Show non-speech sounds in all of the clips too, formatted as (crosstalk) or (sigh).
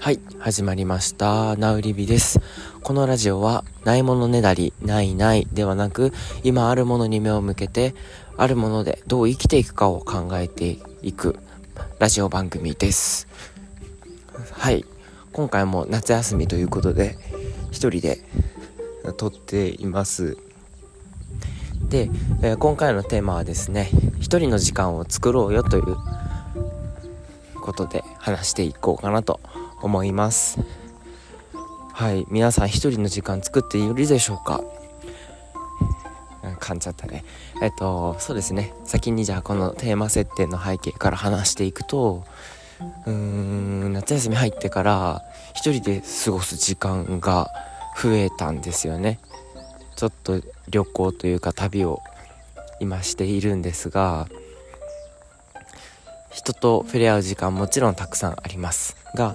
はい、始まりました。ナウリビです。このラジオは、ないものねだり、ないないではなく、今あるものに目を向けて、あるものでどう生きていくかを考えていくラジオ番組です。はい、今回も夏休みということで、一人で撮っています。で、えー今回のテーマはですね、一人の時間を作ろうよということで話していこうかなと思います。はい。皆さん一人の時間作っているでしょうか？うん噛んじゃったね。えっとそうですね。先にじゃあこのテーマ設定の背景から話していくとうーん夏休み入ってから一人で過ごす時間が増えたんですよね。ちょっと旅行というか旅を今しているんですが人と触れ合う時間もちろんたくさんありますが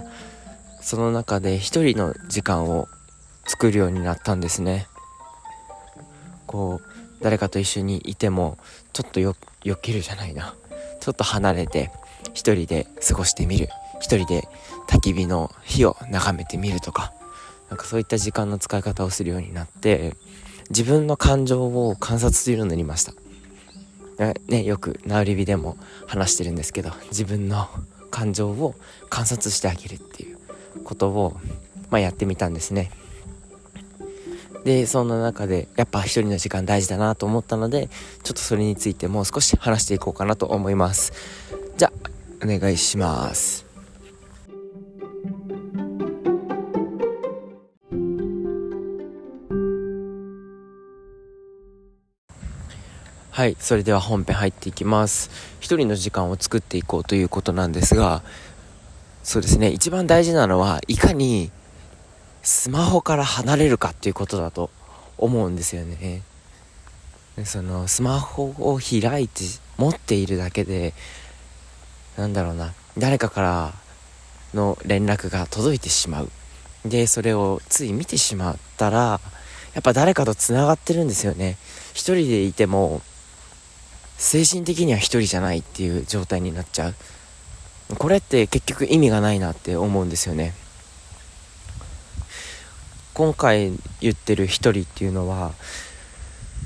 その中で一人の時間を作るようになったんですね。こう誰かと一緒にいてもちょっとよよけるじゃないな。ちょっと離れて一人で過ごしてみる。一人で焚き火の火を眺めてみるとか。なんかそういった時間の使い方をするようになって自分の感情を観察するようになりました。ね、よくナウリビでも話してるんですけど自分の感情を観察してあげるっていう。ことを、まあ、やってみたんですね。でそんな中でやっぱ一人の時間大事だなと思ったのでちょっとそれについてもう少し話していこうかなと思います。じゃあお願いします。はい、それでは本編入っていきます。一人の時間を作っていこうということなんですが、そうですね、一番大事なのは、いかにスマホから離れるかっていうことだと思うんですよね。その、スマホを開いて持っているだけで、なんだろうな、誰かからの連絡が届いてしまう。で、それをつい見てしまったら、やっぱ誰かと繋がってるんですよね。一人でいても、精神的には一人じゃないっていう状態になっちゃうこれって結局意味がないなって思うんですよね。今回言ってる一人っていうのは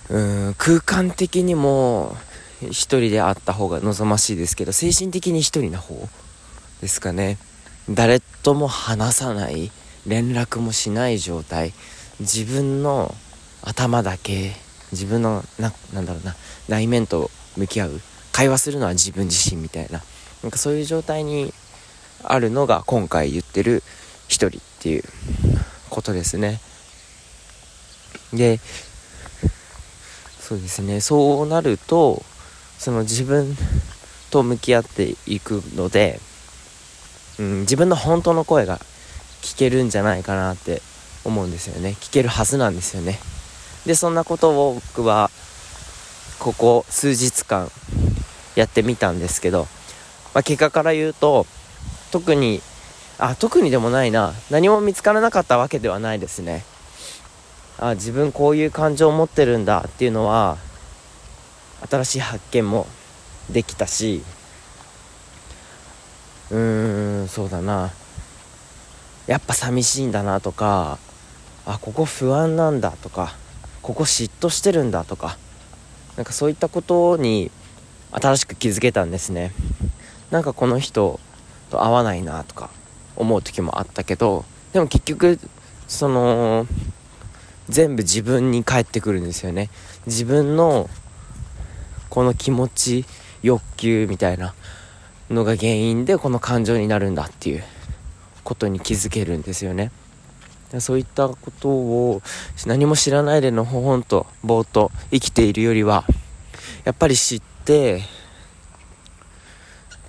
うーん空間的にも一人であった方が望ましいですけど精神的に一人な方ですかね。誰とも話さない連絡もしない状態。自分の頭だけ自分のななんだろうな内面と向き合う。会話するのは自分自身みたいな。なんかそういう状態にあるのが今回言ってる一人っていうことですね。でそうですね。そうなるとその自分と向き合っていくので、うん、自分の本当の声が聞けるんじゃないかなって思うんですよね。聞けるはずなんですよね。でそんなことを僕はここ数日間やってみたんですけど、まあ、結果から言うと特にあ特にでもないな。何も見つからなかったわけではないですね。あ自分こういう感情を持ってるんだっていうのは新しい発見もできたし。うーんそうだな。やっぱ寂しいんだなとかあここ不安なんだとかここ嫉妬してるんだとかなんかそういったことに新しく気づけたんですね。なんかこの人と合わないなとか思う時もあったけどでも結局その全部自分に返ってくるんですよね。自分のこの気持ち欲求みたいなのが原因でこの感情になるんだっていうことに気づけるんですよね。そういったことを何も知らないでのほほんとぼーっと生きているよりはやっぱり知って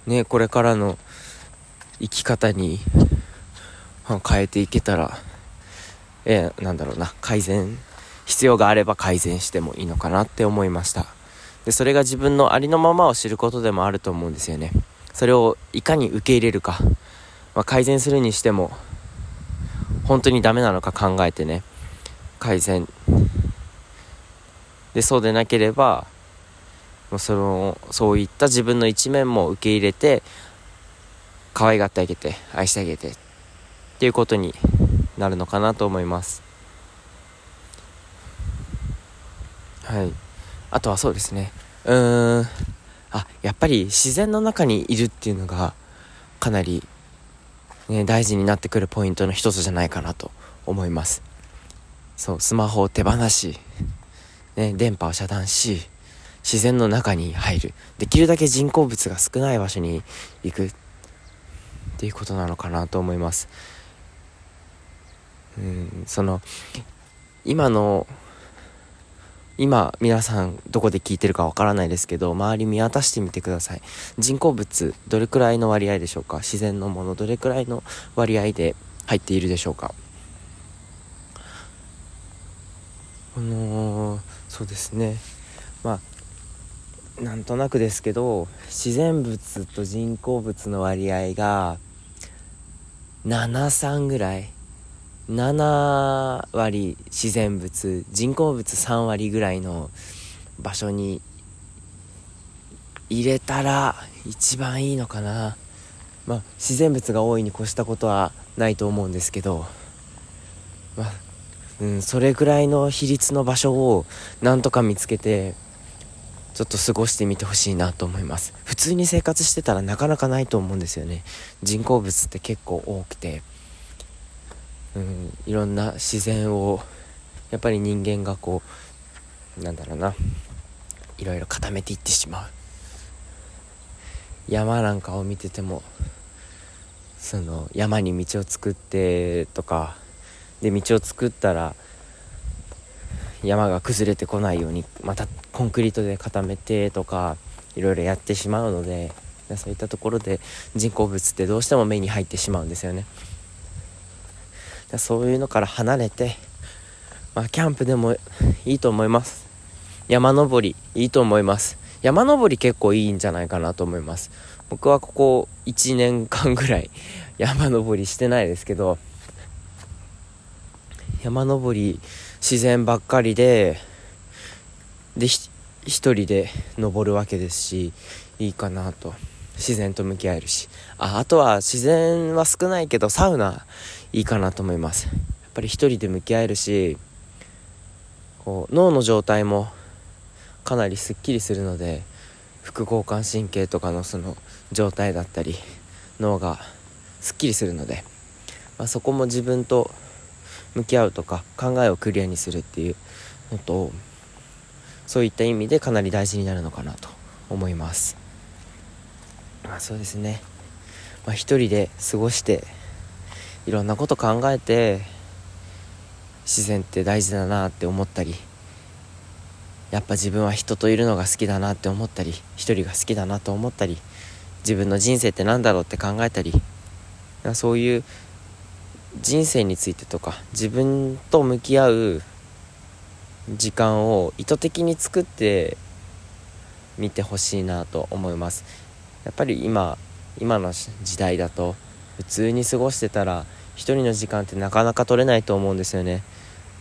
ねこれからの生き方に変えていけたらえーなんだろうな改善必要があれば改善してもいいのかなって思いました。でそれが自分のありのままを知ることでもあると思うんですよね。それをいかに受け入れるか、まあ、改善するにしても本当にダメなのか考えてね改善。でそうでなければそのそういった自分の一面も受け入れて可愛がってあげて愛してあげてっていうことになるのかなと思います。はい。あとはそうですね。うーん。あやっぱり自然の中にいるっていうのがかなり、ね、大事になってくるポイントの一つじゃないかなと思います。そうスマホを手放し、ね、電波を遮断し自然の中に入る。できるだけ人工物が少ない場所に行くっていうことなのかなと思います。うんその今の今皆さんどこで聞いてるかわからないですけど周り見渡してみてください。人工物どれくらいの割合でしょうか？自然のものどれくらいの割合で入っているでしょうか？あのー、そうですね。まあなんとなくですけど自然物と人工物の割合が73ぐらい。7割自然物。人工物3割ぐらいの場所に入れたら一番いいのかな。まあ自然物が多いに越したことはないと思うんですけど。まあうんそれぐらいの比率の場所をなんとか見つけてちょっと過ごしてみてほしいなと思います。普通に生活してたらなかなかないと思うんですよね。人工物って結構多くて。うん、いろんな自然をやっぱり人間がこうなんだろうな。いろいろ固めていってしまう。山なんかを見ててもその山に道を作ってとかで道を作ったら山が崩れてこないようにまたコンクリートで固めてとかいろいろやってしまうのでそういったところで人工物ってどうしても目に入ってしまうんですよね。そういうのから離れて、まあ、キャンプでもいいと思います。山登りいいと思います。山登り結構いいんじゃないかなと思います。僕はここ1年間ぐらい山登りしてないですけど山登り自然ばっかりでで一人で登るわけですしいいかなと。自然と向き合えるし。ああとは自然は少ないけどサウナいいかなと思います。やっぱり一人で向き合えるしこう脳の状態もかなりすっきりするので副交感神経とかのその状態だったり脳がすっきりするので、まあ、そこも自分と向き合うとか考えをクリアにするっていうのとそういった意味でかなり大事になるのかなと思います。まあそうですね、まあ、一人で過ごしていろんなこと考えて自然って大事だなって思ったりやっぱ自分は人といるのが好きだなって思ったり一人が好きだなと思ったり自分の人生って何だろうって考えたりそういう人生についてとか自分と向き合う時間を意図的に作ってみてほしいなと思います。やっぱり今今の時代だと普通に過ごしてたら一人の時間ってなかなか取れないと思うんですよね。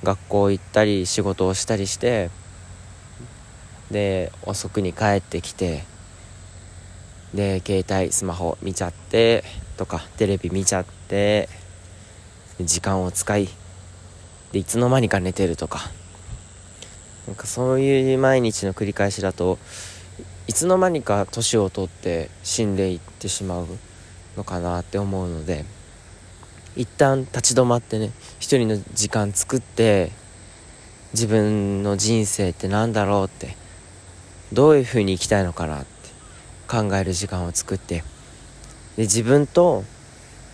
学校行ったり仕事をしたりしてで遅くに帰ってきてで携帯スマホ見ちゃってとかテレビ見ちゃって時間を使いでいつの間にか寝てるとか。なんかそういう毎日の繰り返しだといつの間にか年を取って死んでいってしまうのかなって思うので一旦立ち止まってね一人の時間作って自分の人生って何だろうってどういう風に生きたいのかなって考える時間を作ってで自分と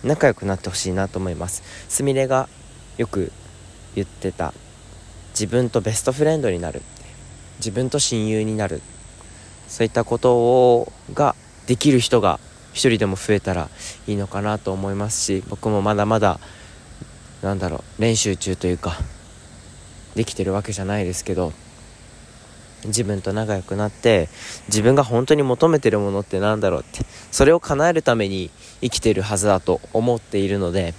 仲良くなってほしいなと思います。すみれがよく言ってた。自分とベストフレンドになる。自分と親友になる。そういったことをができる人が一人でも増えたらいいのかなと思いますし僕もまだまだなんだろう練習中というかできてるわけじゃないですけど自分と仲良くなって自分が本当に求めてるものって何だろうってそれを叶えるために生きてるはずだと思っているので、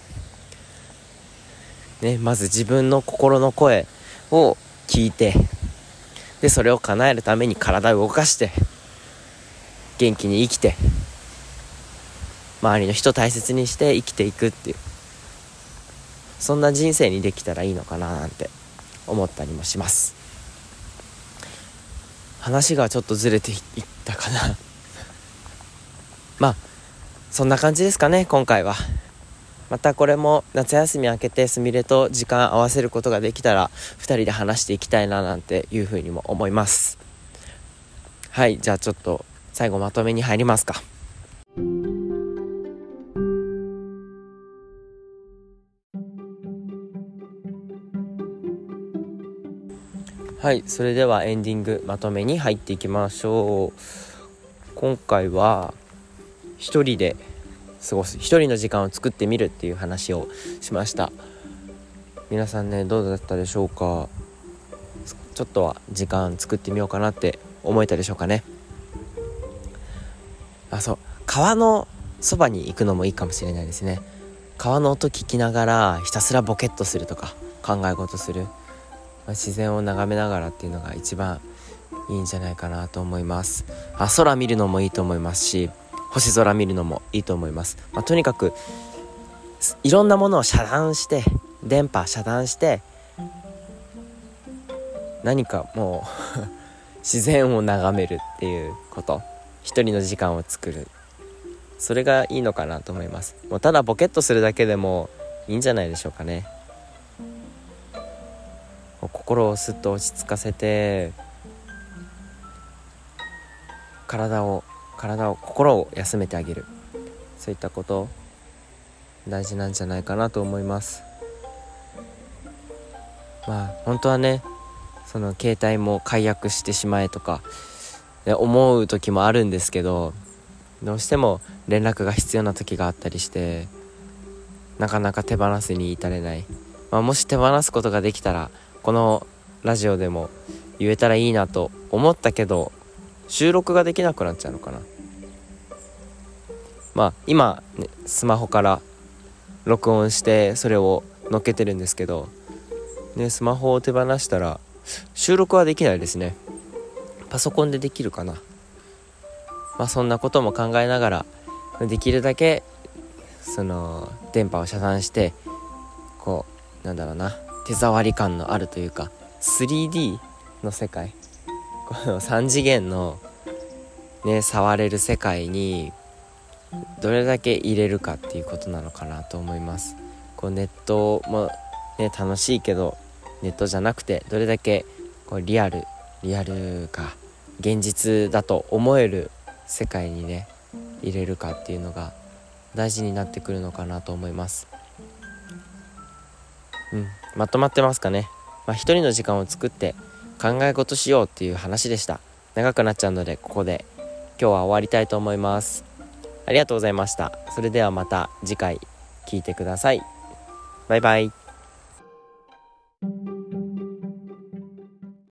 ね、まず自分の心の声を聞いてでそれを叶えるために体を動かして元気に生きて周りの人大切にして生きていくっていうそんな人生にできたらいいのかななんて思ったりもします。話がちょっとずれていったかな。(laughs) まあそんな感じですかね今回は。またこれも夏休み明けてすみれと時間合わせることができたら2人で話していきたいななんていうふうにも思います。はいじゃあちょっと最後まとめに入りますか。はいそれではエンディングまとめに入っていきましょう。今回は一人で過ごす一人の時間を作ってみるっていう話をしました。皆さんねどうだったでしょうか？ちょっとは時間作ってみようかなって思えたでしょうかね？あそう。川のそばに行くのもいいかもしれないですね。川の音聞きながらひたすらボケっとするとか考え事する。まあ、自然を眺めながらっていうのが一番いいんじゃないかなと思います。あ空見るのもいいと思いますし星空見るのもいいと思います、まあ、とにかくいろんなものを遮断して電波遮断して何かもう (laughs) 自然を眺めるっていうこと。一人の時間を作る。それがいいのかなと思います。もうただボケっとするだけでもいいんじゃないでしょうかね。心をすっと落ち着かせて体を体を心を休めてあげる。そういったこと大事なんじゃないかなと思います。まあ本当はねその携帯も解約してしまえとか思う時もあるんですけどどうしても連絡が必要な時があったりしてなかなか手放すに至れない、まあ、もし手放すことができたらこのラジオでも言えたらいいなと思ったけど収録ができなくなっちゃうのかな。まあ今、ね、スマホから録音してそれを載っけてるんですけど、ね、スマホを手放したら収録はできないですね。パソコンでできるかな。まあそんなことも考えながらできるだけその電波を遮断してこうなんだろうな。手触り感のあるというか 3D の世界。この3次元のね触れる世界にどれだけ入れるかっていうことなのかなと思います。こうネットもね楽しいけどネットじゃなくてどれだけこうリアルリアルか現実だと思える世界にね入れるかっていうのが大事になってくるのかなと思います。うん。まとまってますかね。まあ、一人の時間を作って考え事しようっていう話でした。長くなっちゃうのでここで。今日は終わりたいと思います。ありがとうございました。それではまた次回聞いてください。バイバイ。